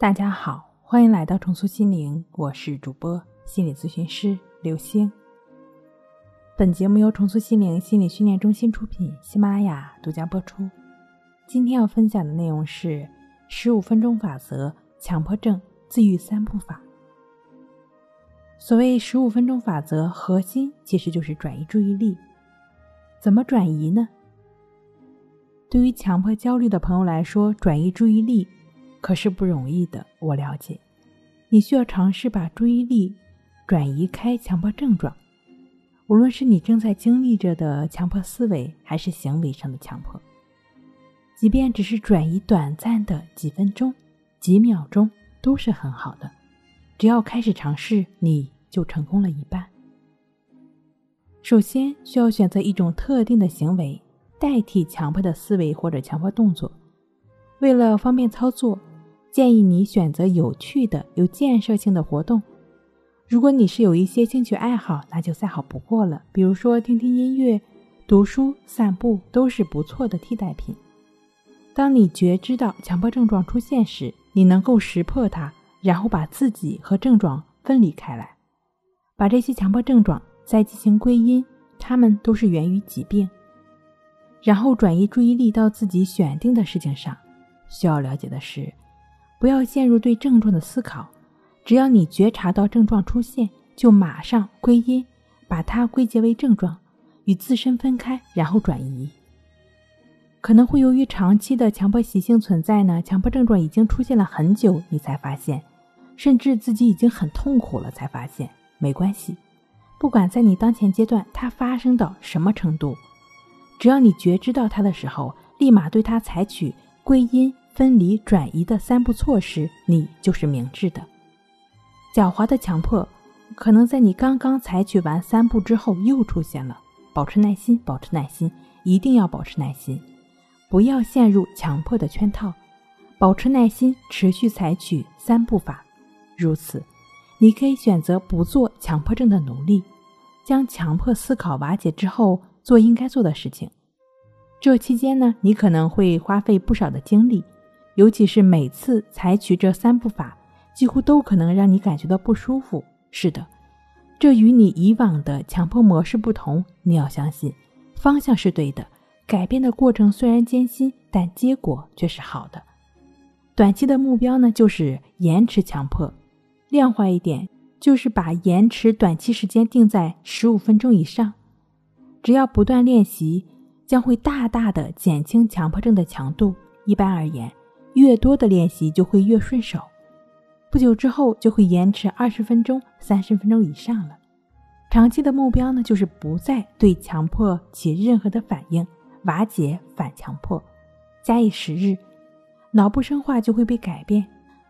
大家好，欢迎来到重塑心灵，我是主播心理咨询师刘星。本节目由重塑心灵心理训练中心出品，喜马拉雅独家播出。今天要分享的内容是十五分钟法则强迫症自愈三步法。所谓十五分钟法则，核心其实就是转移注意力。怎么转移呢？对于强迫焦虑的朋友来说，转移注意力。可是不容易的，我了解。你需要尝试把注意力转移开强迫症状，无论是你正在经历着的强迫思维，还是行为上的强迫，即便只是转移短暂的几分钟、几秒钟，都是很好的。只要开始尝试，你就成功了一半。首先，需要选择一种特定的行为代替强迫的思维或者强迫动作，为了方便操作。建议你选择有趣的、有建设性的活动。如果你是有一些兴趣爱好，那就再好不过了。比如说听听音乐、读书、散步，都是不错的替代品。当你觉知到强迫症状出现时，你能够识破它，然后把自己和症状分离开来，把这些强迫症状再进行归因，它们都是源于疾病。然后转移注意力到自己选定的事情上。需要了解的是。不要陷入对症状的思考，只要你觉察到症状出现，就马上归因，把它归结为症状，与自身分开，然后转移。可能会由于长期的强迫习性存在呢，强迫症状已经出现了很久，你才发现，甚至自己已经很痛苦了才发现。没关系，不管在你当前阶段它发生到什么程度，只要你觉知到它的时候，立马对它采取归因。分离转移的三步措施，你就是明智的。狡猾的强迫可能在你刚刚采取完三步之后又出现了。保持耐心，保持耐心，一定要保持耐心，不要陷入强迫的圈套。保持耐心，持续采取三步法。如此，你可以选择不做强迫症的奴隶，将强迫思考瓦解之后，做应该做的事情。这期间呢，你可能会花费不少的精力。尤其是每次采取这三步法，几乎都可能让你感觉到不舒服。是的，这与你以往的强迫模式不同。你要相信，方向是对的，改变的过程虽然艰辛，但结果却是好的。短期的目标呢，就是延迟强迫；量化一点，就是把延迟短期时间定在十五分钟以上。只要不断练习，将会大大的减轻强迫症的强度。一般而言。越多的练习就会越顺手，不久之后就会延迟二十分钟、三十分钟以上了。长期的目标呢，就是不再对强迫起任何的反应，瓦解反强迫。假以时日，脑部生化就会被改变。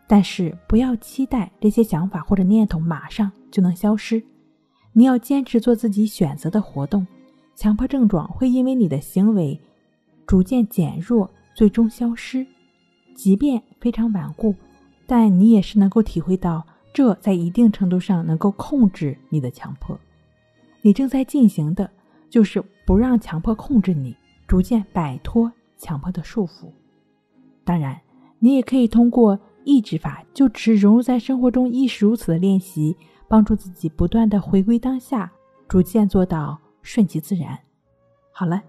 但是不要期待这些想法或者念头马上就能消失，你要坚持做自己选择的活动，强迫症状会因为你的行为逐渐减弱，最终消失。即便非常顽固，但你也是能够体会到，这在一定程度上能够控制你的强迫。你正在进行的就是不让强迫控制你，逐渐摆脱强迫的束缚。当然，你也可以通过抑制法，就只是融入在生活中，亦是如此的练习，帮助自己不断的回归当下，逐渐做到顺其自然。好了，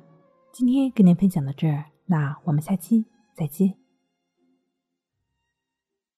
今天跟您分享到这儿，那我们下期再见。